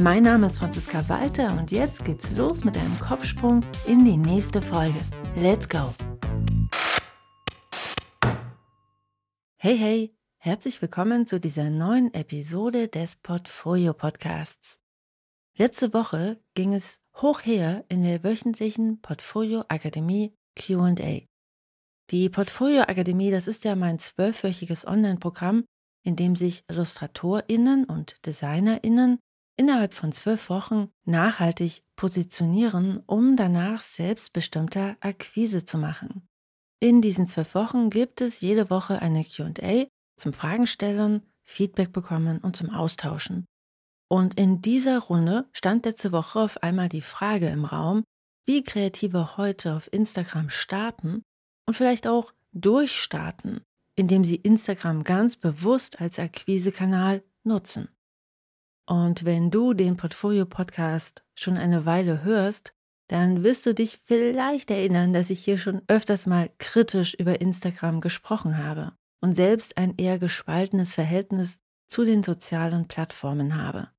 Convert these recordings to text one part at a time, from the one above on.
Mein Name ist Franziska Walter und jetzt geht's los mit einem Kopfsprung in die nächste Folge. Let's go! Hey, hey, herzlich willkommen zu dieser neuen Episode des Portfolio Podcasts. Letzte Woche ging es hoch her in der wöchentlichen Portfolio Akademie QA. Die Portfolio Akademie, das ist ja mein zwölfwöchiges Online-Programm, in dem sich IllustratorInnen und DesignerInnen innerhalb von zwölf Wochen nachhaltig positionieren, um danach selbstbestimmter Akquise zu machen. In diesen zwölf Wochen gibt es jede Woche eine QA zum Fragen stellen, Feedback bekommen und zum Austauschen. Und in dieser Runde stand letzte Woche auf einmal die Frage im Raum, wie Kreative heute auf Instagram starten und vielleicht auch durchstarten, indem sie Instagram ganz bewusst als Akquisekanal nutzen. Und wenn du den Portfolio-Podcast schon eine Weile hörst, dann wirst du dich vielleicht erinnern, dass ich hier schon öfters mal kritisch über Instagram gesprochen habe und selbst ein eher gespaltenes Verhältnis zu den sozialen Plattformen habe.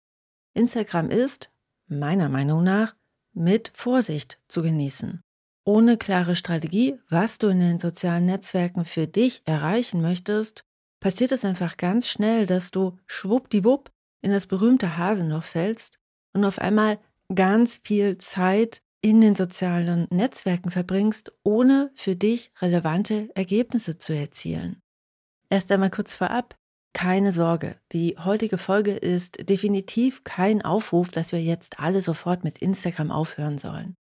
Instagram ist, meiner Meinung nach, mit Vorsicht zu genießen. Ohne klare Strategie, was du in den sozialen Netzwerken für dich erreichen möchtest, passiert es einfach ganz schnell, dass du schwuppdiwupp in das berühmte Hasenloch fällst und auf einmal ganz viel Zeit in den sozialen Netzwerken verbringst, ohne für dich relevante Ergebnisse zu erzielen. Erst einmal kurz vorab, keine Sorge, die heutige Folge ist definitiv kein Aufruf, dass wir jetzt alle sofort mit Instagram aufhören sollen.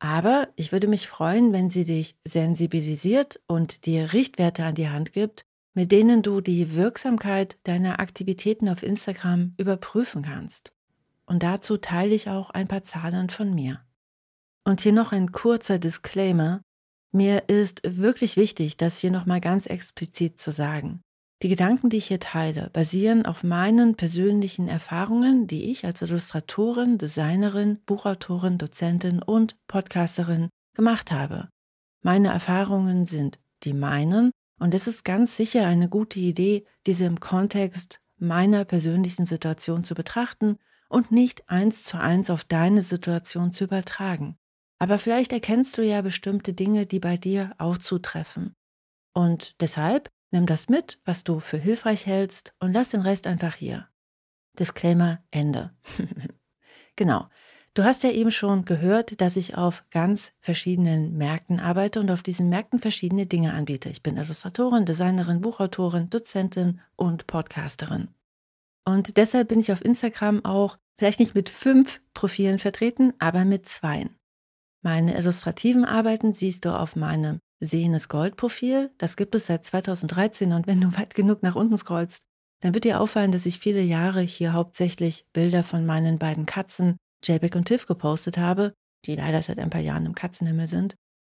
Aber ich würde mich freuen, wenn sie dich sensibilisiert und dir Richtwerte an die Hand gibt, mit denen du die Wirksamkeit deiner Aktivitäten auf Instagram überprüfen kannst. Und dazu teile ich auch ein paar Zahlen von mir. Und hier noch ein kurzer Disclaimer. Mir ist wirklich wichtig, das hier nochmal ganz explizit zu sagen. Die Gedanken, die ich hier teile, basieren auf meinen persönlichen Erfahrungen, die ich als Illustratorin, Designerin, Buchautorin, Dozentin und Podcasterin gemacht habe. Meine Erfahrungen sind die meinen und es ist ganz sicher eine gute Idee, diese im Kontext meiner persönlichen Situation zu betrachten und nicht eins zu eins auf deine Situation zu übertragen. Aber vielleicht erkennst du ja bestimmte Dinge, die bei dir auch zutreffen. Und deshalb nimm das mit, was du für hilfreich hältst und lass den Rest einfach hier. Disclaimer Ende. genau. Du hast ja eben schon gehört, dass ich auf ganz verschiedenen Märkten arbeite und auf diesen Märkten verschiedene Dinge anbiete. Ich bin Illustratorin, Designerin, Buchautorin, Dozentin und Podcasterin. Und deshalb bin ich auf Instagram auch vielleicht nicht mit fünf Profilen vertreten, aber mit zweien. Meine illustrativen Arbeiten siehst du auf meinem Sehenes Gold Profil. Das gibt es seit 2013 und wenn du weit genug nach unten scrollst, dann wird dir auffallen, dass ich viele Jahre hier hauptsächlich Bilder von meinen beiden Katzen JPEG und TIFF gepostet habe, die leider seit ein paar Jahren im Katzenhimmel sind.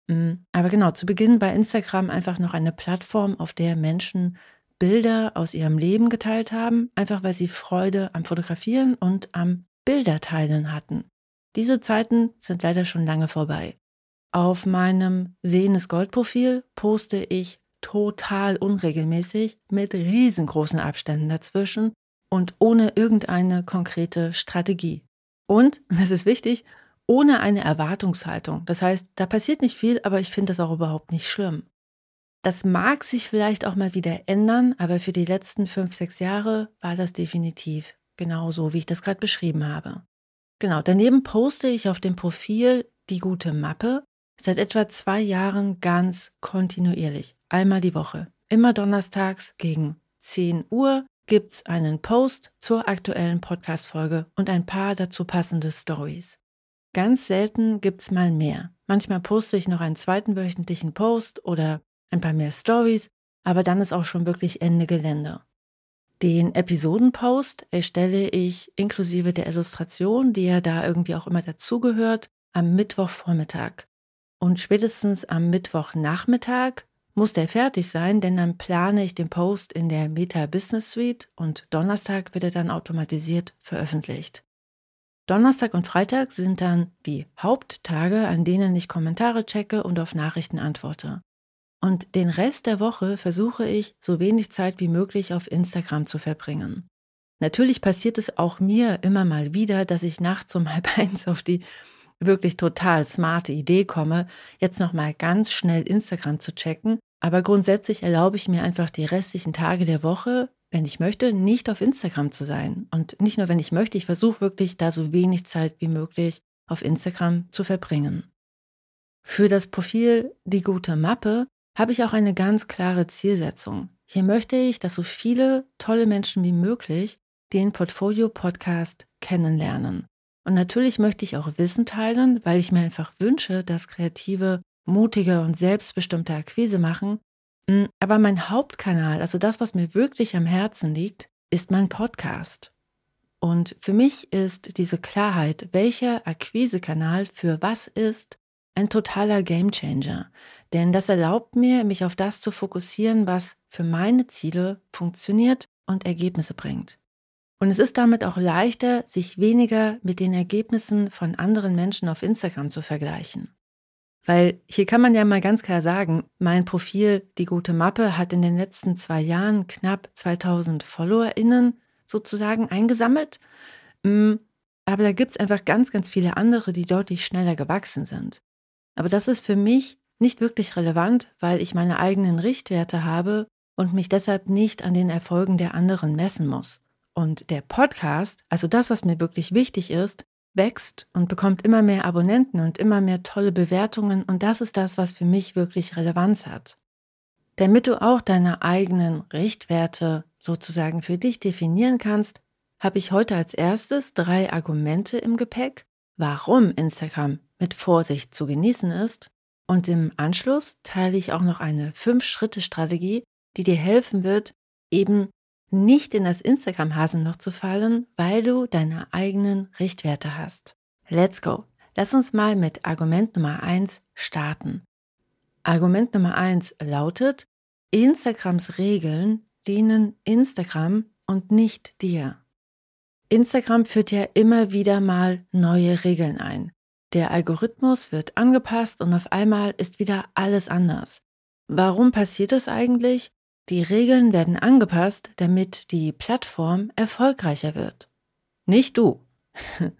Mm, aber genau, zu Beginn war Instagram einfach noch eine Plattform, auf der Menschen Bilder aus ihrem Leben geteilt haben, einfach weil sie Freude am Fotografieren und am Bilderteilen hatten. Diese Zeiten sind leider schon lange vorbei. Auf meinem Sehenes Gold-Profil poste ich total unregelmäßig mit riesengroßen Abständen dazwischen und ohne irgendeine konkrete Strategie. Und, das ist wichtig, ohne eine Erwartungshaltung. Das heißt, da passiert nicht viel, aber ich finde das auch überhaupt nicht schlimm. Das mag sich vielleicht auch mal wieder ändern, aber für die letzten fünf, sechs Jahre war das definitiv genauso, wie ich das gerade beschrieben habe. Genau, daneben poste ich auf dem Profil die gute Mappe seit etwa zwei Jahren ganz kontinuierlich, einmal die Woche. Immer donnerstags gegen 10 Uhr gibt's einen Post zur aktuellen Podcast-Folge und ein paar dazu passende Stories. Ganz selten gibt's mal mehr. Manchmal poste ich noch einen zweiten wöchentlichen Post oder ein paar mehr Stories, aber dann ist auch schon wirklich Ende Gelände. Den Episodenpost erstelle ich inklusive der Illustration, die ja da irgendwie auch immer dazugehört, am Mittwochvormittag. und spätestens am Mittwochnachmittag muss der fertig sein, denn dann plane ich den Post in der Meta Business Suite und Donnerstag wird er dann automatisiert veröffentlicht. Donnerstag und Freitag sind dann die Haupttage, an denen ich Kommentare checke und auf Nachrichten antworte. Und den Rest der Woche versuche ich, so wenig Zeit wie möglich auf Instagram zu verbringen. Natürlich passiert es auch mir immer mal wieder, dass ich nachts um halb eins auf die wirklich total smarte Idee komme, jetzt nochmal ganz schnell Instagram zu checken. Aber grundsätzlich erlaube ich mir einfach die restlichen Tage der Woche, wenn ich möchte, nicht auf Instagram zu sein. Und nicht nur, wenn ich möchte, ich versuche wirklich da so wenig Zeit wie möglich auf Instagram zu verbringen. Für das Profil Die gute Mappe habe ich auch eine ganz klare Zielsetzung. Hier möchte ich, dass so viele tolle Menschen wie möglich den Portfolio Podcast kennenlernen. Und natürlich möchte ich auch Wissen teilen, weil ich mir einfach wünsche, dass Kreative mutige und selbstbestimmte Akquise machen. Mm, aber mein Hauptkanal, also das, was mir wirklich am Herzen liegt, ist mein Podcast. Und für mich ist diese Klarheit, welcher Akquisekanal für was ist, ein totaler Gamechanger. Denn das erlaubt mir, mich auf das zu fokussieren, was für meine Ziele funktioniert und Ergebnisse bringt. Und es ist damit auch leichter, sich weniger mit den Ergebnissen von anderen Menschen auf Instagram zu vergleichen. Weil hier kann man ja mal ganz klar sagen, mein Profil, die gute Mappe, hat in den letzten zwei Jahren knapp 2000 FollowerInnen sozusagen eingesammelt. Mm, aber da gibt es einfach ganz, ganz viele andere, die deutlich schneller gewachsen sind. Aber das ist für mich nicht wirklich relevant, weil ich meine eigenen Richtwerte habe und mich deshalb nicht an den Erfolgen der anderen messen muss. Und der Podcast, also das, was mir wirklich wichtig ist, wächst und bekommt immer mehr Abonnenten und immer mehr tolle Bewertungen und das ist das, was für mich wirklich Relevanz hat. Damit du auch deine eigenen Richtwerte sozusagen für dich definieren kannst, habe ich heute als erstes drei Argumente im Gepäck, warum Instagram mit Vorsicht zu genießen ist. Und im Anschluss teile ich auch noch eine Fünf-Schritte-Strategie, die dir helfen wird, eben nicht in das Instagram-Hasenloch zu fallen, weil du deine eigenen Richtwerte hast. Let's go! Lass uns mal mit Argument Nummer eins starten. Argument Nummer eins lautet, Instagrams Regeln dienen Instagram und nicht dir. Instagram führt ja immer wieder mal neue Regeln ein. Der Algorithmus wird angepasst und auf einmal ist wieder alles anders. Warum passiert das eigentlich? Die Regeln werden angepasst, damit die Plattform erfolgreicher wird. Nicht du.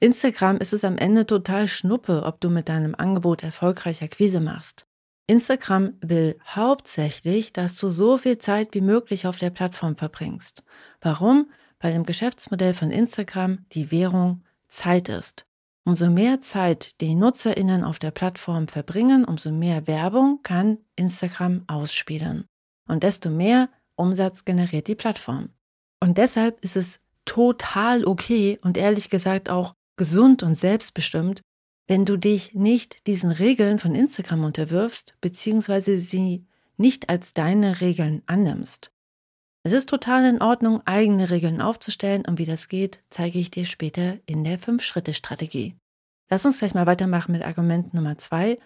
Instagram ist es am Ende total schnuppe, ob du mit deinem Angebot erfolgreicher Quise machst. Instagram will hauptsächlich, dass du so viel Zeit wie möglich auf der Plattform verbringst. Warum? Weil im Geschäftsmodell von Instagram die Währung Zeit ist. Umso mehr Zeit die Nutzerinnen auf der Plattform verbringen, umso mehr Werbung kann Instagram ausspielen. Und desto mehr Umsatz generiert die Plattform. Und deshalb ist es total okay und ehrlich gesagt auch gesund und selbstbestimmt, wenn du dich nicht diesen Regeln von Instagram unterwirfst, beziehungsweise sie nicht als deine Regeln annimmst. Es ist total in Ordnung, eigene Regeln aufzustellen und wie das geht, zeige ich dir später in der Fünf-Schritte-Strategie. Lass uns gleich mal weitermachen mit Argument Nummer zwei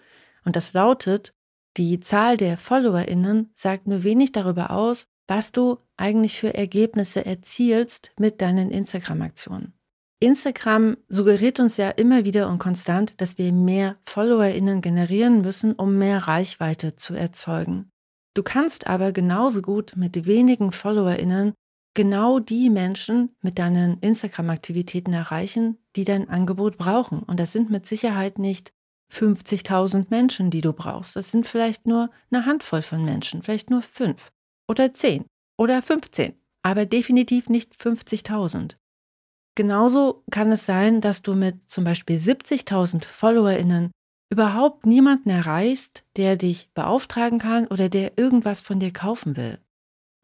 und das lautet, die Zahl der FollowerInnen sagt nur wenig darüber aus, was du eigentlich für Ergebnisse erzielst mit deinen Instagram-Aktionen. Instagram suggeriert uns ja immer wieder und konstant, dass wir mehr FollowerInnen generieren müssen, um mehr Reichweite zu erzeugen. Du kannst aber genauso gut mit wenigen FollowerInnen genau die Menschen mit deinen Instagram-Aktivitäten erreichen, die dein Angebot brauchen. Und das sind mit Sicherheit nicht 50.000 Menschen, die du brauchst. Das sind vielleicht nur eine Handvoll von Menschen, vielleicht nur fünf oder zehn oder 15, aber definitiv nicht 50.000. Genauso kann es sein, dass du mit zum Beispiel 70.000 FollowerInnen überhaupt niemanden erreichst, der dich beauftragen kann oder der irgendwas von dir kaufen will.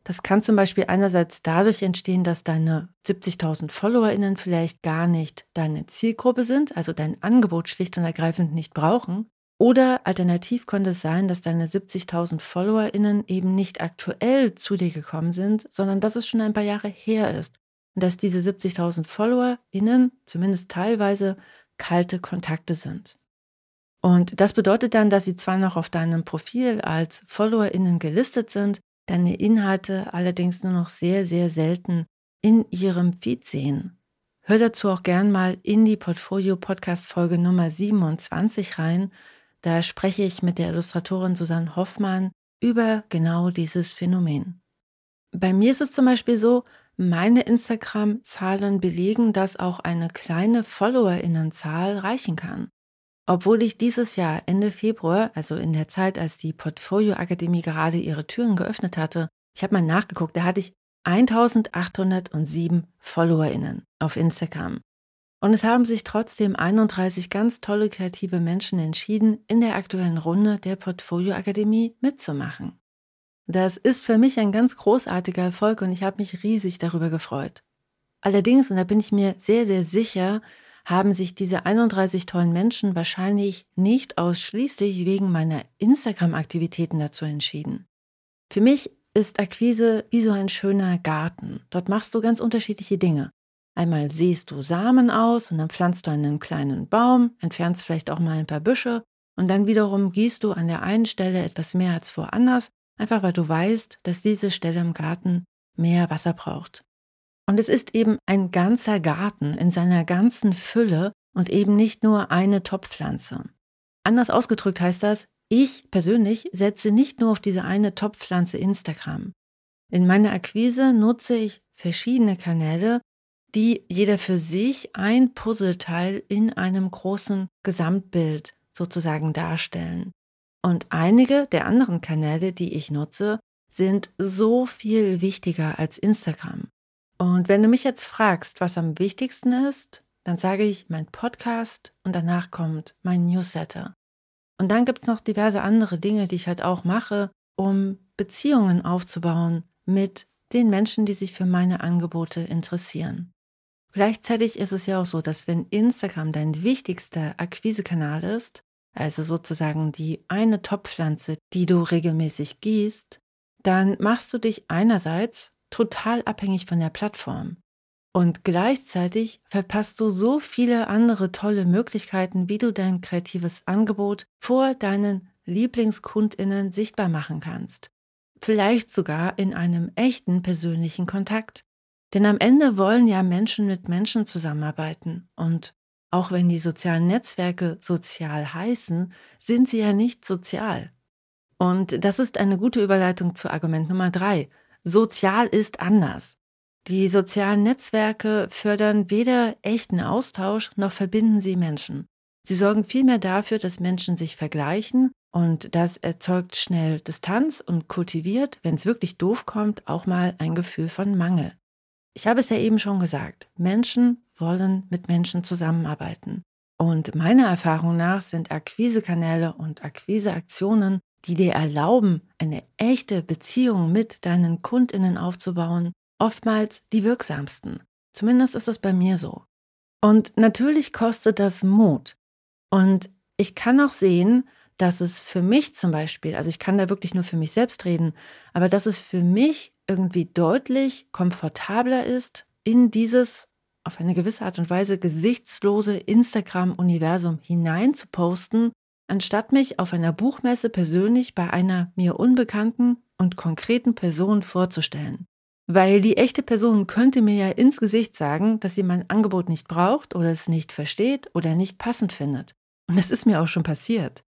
Das kann zum Beispiel einerseits dadurch entstehen, dass deine 70.000 FollowerInnen vielleicht gar nicht deine Zielgruppe sind, also dein Angebot schlicht und ergreifend nicht brauchen. Oder alternativ könnte es sein, dass deine 70.000 FollowerInnen eben nicht aktuell zu dir gekommen sind, sondern dass es schon ein paar Jahre her ist. Und dass diese 70.000 FollowerInnen zumindest teilweise kalte Kontakte sind. Und das bedeutet dann, dass sie zwar noch auf deinem Profil als FollowerInnen gelistet sind, deine Inhalte allerdings nur noch sehr, sehr selten in ihrem Feed sehen. Hör dazu auch gern mal in die Portfolio-Podcast-Folge Nummer 27 rein. Da spreche ich mit der Illustratorin Susanne Hoffmann über genau dieses Phänomen. Bei mir ist es zum Beispiel so, meine Instagram-Zahlen belegen, dass auch eine kleine FollowerInnenzahl reichen kann. Obwohl ich dieses Jahr Ende Februar, also in der Zeit, als die Portfolio Akademie gerade ihre Türen geöffnet hatte, ich habe mal nachgeguckt, da hatte ich 1807 FollowerInnen auf Instagram. Und es haben sich trotzdem 31 ganz tolle kreative Menschen entschieden, in der aktuellen Runde der Portfolio Akademie mitzumachen. Das ist für mich ein ganz großartiger Erfolg und ich habe mich riesig darüber gefreut. Allerdings, und da bin ich mir sehr, sehr sicher, haben sich diese 31 tollen Menschen wahrscheinlich nicht ausschließlich wegen meiner Instagram-Aktivitäten dazu entschieden. Für mich ist Akquise wie so ein schöner Garten. Dort machst du ganz unterschiedliche Dinge. Einmal siehst du Samen aus und dann pflanzt du einen kleinen Baum, entfernst vielleicht auch mal ein paar Büsche und dann wiederum gießt du an der einen Stelle etwas mehr als woanders, einfach weil du weißt, dass diese Stelle im Garten mehr Wasser braucht. Und es ist eben ein ganzer Garten in seiner ganzen Fülle und eben nicht nur eine Topfpflanze. Anders ausgedrückt heißt das, ich persönlich setze nicht nur auf diese eine Topfpflanze Instagram. In meiner Akquise nutze ich verschiedene Kanäle, die jeder für sich ein Puzzleteil in einem großen Gesamtbild sozusagen darstellen. Und einige der anderen Kanäle, die ich nutze, sind so viel wichtiger als Instagram. Und wenn du mich jetzt fragst, was am wichtigsten ist, dann sage ich mein Podcast und danach kommt mein Newsletter. Und dann gibt es noch diverse andere Dinge, die ich halt auch mache, um Beziehungen aufzubauen mit den Menschen, die sich für meine Angebote interessieren. Gleichzeitig ist es ja auch so, dass wenn Instagram dein wichtigster Akquisekanal ist, also sozusagen die eine Topfpflanze, die du regelmäßig gießt, dann machst du dich einerseits total abhängig von der Plattform. Und gleichzeitig verpasst du so viele andere tolle Möglichkeiten, wie du dein kreatives Angebot vor deinen Lieblingskundinnen sichtbar machen kannst. Vielleicht sogar in einem echten persönlichen Kontakt. Denn am Ende wollen ja Menschen mit Menschen zusammenarbeiten. Und auch wenn die sozialen Netzwerke sozial heißen, sind sie ja nicht sozial. Und das ist eine gute Überleitung zu Argument Nummer drei. Sozial ist anders. Die sozialen Netzwerke fördern weder echten Austausch noch verbinden sie Menschen. Sie sorgen vielmehr dafür, dass Menschen sich vergleichen und das erzeugt schnell Distanz und kultiviert, wenn es wirklich doof kommt, auch mal ein Gefühl von Mangel. Ich habe es ja eben schon gesagt, Menschen wollen mit Menschen zusammenarbeiten. Und meiner Erfahrung nach sind Akquisekanäle und Akquiseaktionen, die dir erlauben, eine echte Beziehung mit deinen Kundinnen aufzubauen, oftmals die wirksamsten. Zumindest ist es bei mir so. Und natürlich kostet das Mut. Und ich kann auch sehen, dass es für mich zum Beispiel, also ich kann da wirklich nur für mich selbst reden, aber dass es für mich irgendwie deutlich komfortabler ist, in dieses auf eine gewisse Art und Weise gesichtslose Instagram-Universum hinein zu posten, anstatt mich auf einer Buchmesse persönlich bei einer mir unbekannten und konkreten Person vorzustellen. Weil die echte Person könnte mir ja ins Gesicht sagen, dass sie mein Angebot nicht braucht oder es nicht versteht oder nicht passend findet. Und das ist mir auch schon passiert.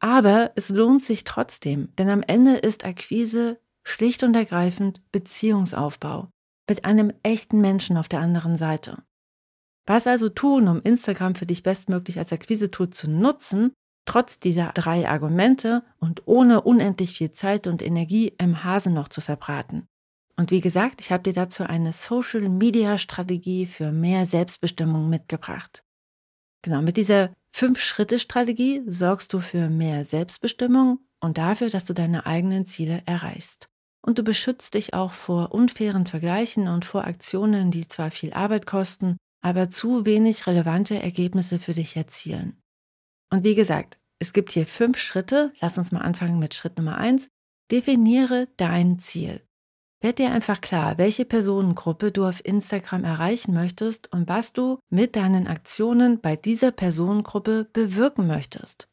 Aber es lohnt sich trotzdem, denn am Ende ist Akquise schlicht und ergreifend Beziehungsaufbau mit einem echten Menschen auf der anderen Seite. Was also tun, um Instagram für dich bestmöglich als Akquise-Tool zu nutzen, trotz dieser drei Argumente und ohne unendlich viel Zeit und Energie im Hase noch zu verbraten? Und wie gesagt, ich habe dir dazu eine Social-Media-Strategie für mehr Selbstbestimmung mitgebracht. Genau, mit dieser Fünf-Schritte-Strategie sorgst du für mehr Selbstbestimmung und dafür, dass du deine eigenen Ziele erreichst. Und du beschützt dich auch vor unfairen Vergleichen und vor Aktionen, die zwar viel Arbeit kosten, aber zu wenig relevante Ergebnisse für dich erzielen. Und wie gesagt, es gibt hier fünf Schritte. Lass uns mal anfangen mit Schritt Nummer eins. Definiere dein Ziel. Werd dir einfach klar, welche Personengruppe du auf Instagram erreichen möchtest und was du mit deinen Aktionen bei dieser Personengruppe bewirken möchtest.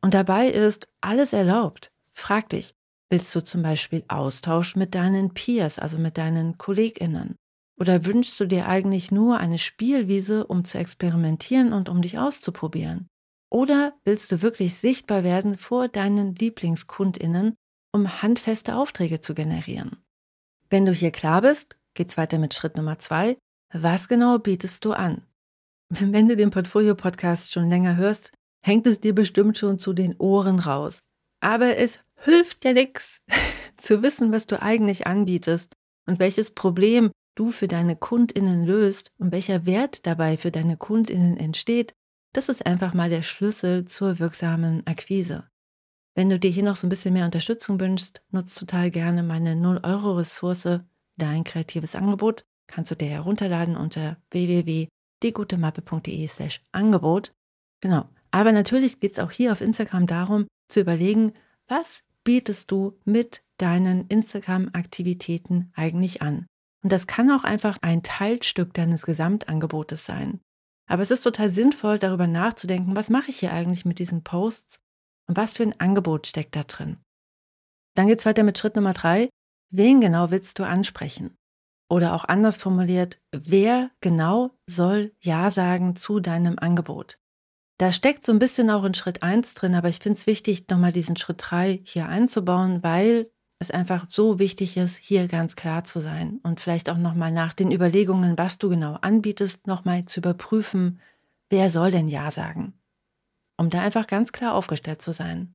Und dabei ist alles erlaubt. Frag dich, willst du zum Beispiel Austausch mit deinen Peers, also mit deinen KollegInnen? Oder wünschst du dir eigentlich nur eine Spielwiese, um zu experimentieren und um dich auszuprobieren? Oder willst du wirklich sichtbar werden vor deinen Lieblingskundinnen, um handfeste Aufträge zu generieren? Wenn du hier klar bist, geht's weiter mit Schritt Nummer zwei. Was genau bietest du an? Wenn du den Portfolio-Podcast schon länger hörst, hängt es dir bestimmt schon zu den Ohren raus. Aber es hilft ja nichts, zu wissen, was du eigentlich anbietest und welches Problem du für deine Kundinnen löst und welcher Wert dabei für deine Kundinnen entsteht, das ist einfach mal der Schlüssel zur wirksamen Akquise. Wenn du dir hier noch so ein bisschen mehr Unterstützung wünschst, nutzt total gerne meine 0-Euro-Ressource, dein kreatives Angebot. Kannst du dir herunterladen unter www.diegutemappe.de slash Angebot. Genau. Aber natürlich geht es auch hier auf Instagram darum, zu überlegen, was bietest du mit deinen Instagram-Aktivitäten eigentlich an? Und das kann auch einfach ein Teilstück deines Gesamtangebotes sein. Aber es ist total sinnvoll, darüber nachzudenken, was mache ich hier eigentlich mit diesen Posts und was für ein Angebot steckt da drin. Dann geht es weiter mit Schritt Nummer drei. Wen genau willst du ansprechen? Oder auch anders formuliert, wer genau soll Ja sagen zu deinem Angebot? Da steckt so ein bisschen auch in Schritt eins drin, aber ich finde es wichtig, nochmal diesen Schritt drei hier einzubauen, weil es einfach so wichtig ist, hier ganz klar zu sein und vielleicht auch nochmal nach den Überlegungen, was du genau anbietest, nochmal zu überprüfen, wer soll denn Ja sagen, um da einfach ganz klar aufgestellt zu sein.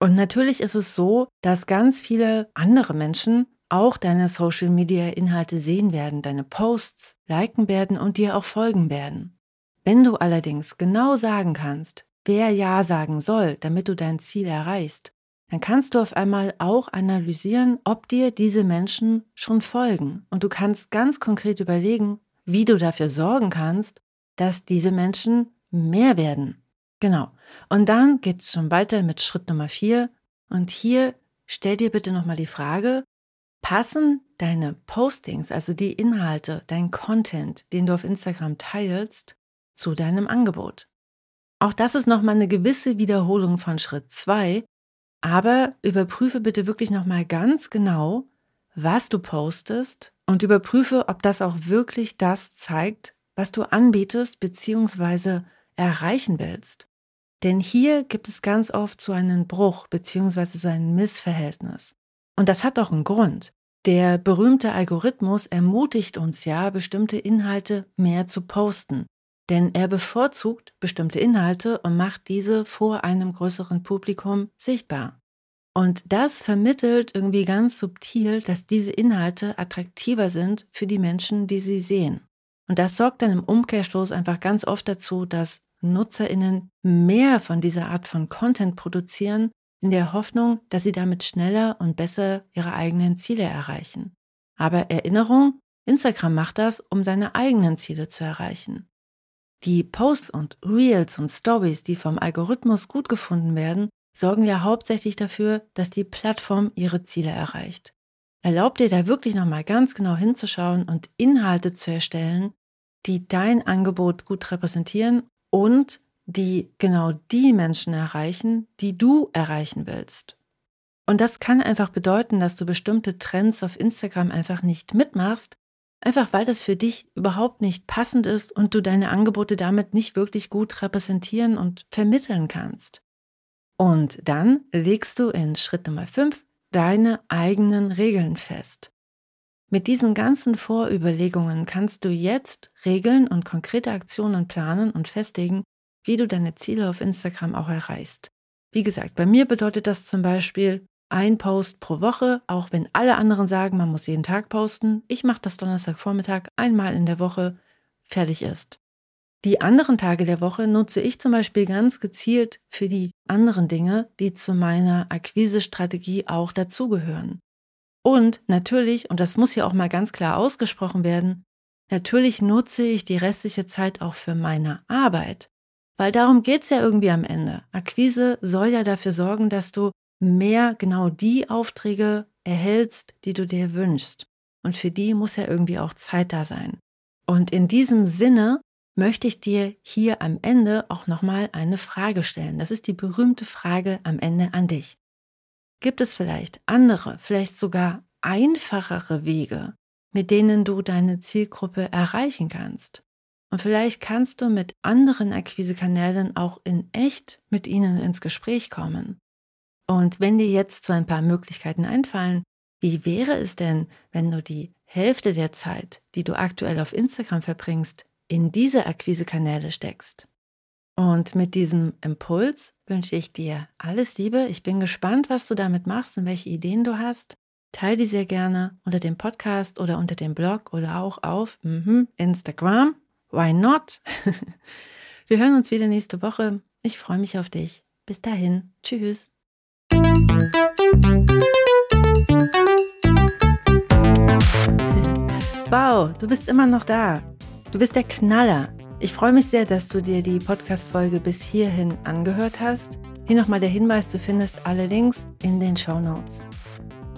Und natürlich ist es so, dass ganz viele andere Menschen auch deine Social-Media-Inhalte sehen werden, deine Posts liken werden und dir auch folgen werden. Wenn du allerdings genau sagen kannst, wer Ja sagen soll, damit du dein Ziel erreichst, dann kannst du auf einmal auch analysieren, ob dir diese Menschen schon folgen. Und du kannst ganz konkret überlegen, wie du dafür sorgen kannst, dass diese Menschen mehr werden. Genau. Und dann geht es schon weiter mit Schritt Nummer vier. Und hier stell dir bitte nochmal die Frage, passen deine Postings, also die Inhalte, dein Content, den du auf Instagram teilst, zu deinem Angebot? Auch das ist nochmal eine gewisse Wiederholung von Schritt zwei, aber überprüfe bitte wirklich nochmal ganz genau, was du postest und überprüfe, ob das auch wirklich das zeigt, was du anbietest bzw. erreichen willst. Denn hier gibt es ganz oft so einen Bruch bzw. so ein Missverhältnis. Und das hat auch einen Grund. Der berühmte Algorithmus ermutigt uns ja, bestimmte Inhalte mehr zu posten. Denn er bevorzugt bestimmte Inhalte und macht diese vor einem größeren Publikum sichtbar. Und das vermittelt irgendwie ganz subtil, dass diese Inhalte attraktiver sind für die Menschen, die sie sehen. Und das sorgt dann im Umkehrschluss einfach ganz oft dazu, dass Nutzerinnen mehr von dieser Art von Content produzieren, in der Hoffnung, dass sie damit schneller und besser ihre eigenen Ziele erreichen. Aber Erinnerung, Instagram macht das, um seine eigenen Ziele zu erreichen. Die Posts und Reels und Stories, die vom Algorithmus gut gefunden werden, sorgen ja hauptsächlich dafür, dass die Plattform ihre Ziele erreicht. Erlaubt dir da wirklich nochmal ganz genau hinzuschauen und Inhalte zu erstellen, die dein Angebot gut repräsentieren und die genau die Menschen erreichen, die du erreichen willst. Und das kann einfach bedeuten, dass du bestimmte Trends auf Instagram einfach nicht mitmachst, Einfach weil das für dich überhaupt nicht passend ist und du deine Angebote damit nicht wirklich gut repräsentieren und vermitteln kannst. Und dann legst du in Schritt Nummer 5 deine eigenen Regeln fest. Mit diesen ganzen Vorüberlegungen kannst du jetzt Regeln und konkrete Aktionen planen und festlegen, wie du deine Ziele auf Instagram auch erreichst. Wie gesagt, bei mir bedeutet das zum Beispiel, ein Post pro Woche, auch wenn alle anderen sagen, man muss jeden Tag posten. Ich mache das Donnerstagvormittag einmal in der Woche, fertig ist. Die anderen Tage der Woche nutze ich zum Beispiel ganz gezielt für die anderen Dinge, die zu meiner Akquisestrategie auch dazugehören. Und natürlich, und das muss ja auch mal ganz klar ausgesprochen werden, natürlich nutze ich die restliche Zeit auch für meine Arbeit. Weil darum geht's ja irgendwie am Ende. Akquise soll ja dafür sorgen, dass du mehr genau die Aufträge erhältst, die du dir wünschst. Und für die muss ja irgendwie auch Zeit da sein. Und in diesem Sinne möchte ich dir hier am Ende auch nochmal eine Frage stellen. Das ist die berühmte Frage am Ende an dich. Gibt es vielleicht andere, vielleicht sogar einfachere Wege, mit denen du deine Zielgruppe erreichen kannst? Und vielleicht kannst du mit anderen Akquisekanälen auch in echt mit ihnen ins Gespräch kommen. Und wenn dir jetzt so ein paar Möglichkeiten einfallen, wie wäre es denn, wenn du die Hälfte der Zeit, die du aktuell auf Instagram verbringst, in diese Akquisekanäle steckst? Und mit diesem Impuls wünsche ich dir alles Liebe. Ich bin gespannt, was du damit machst und welche Ideen du hast. Teil die sehr gerne unter dem Podcast oder unter dem Blog oder auch auf mhm, Instagram. Why not? Wir hören uns wieder nächste Woche. Ich freue mich auf dich. Bis dahin. Tschüss. Wow, du bist immer noch da. Du bist der Knaller. Ich freue mich sehr, dass du dir die Podcast-Folge bis hierhin angehört hast. Hier nochmal der Hinweis: Du findest alle Links in den Show Notes.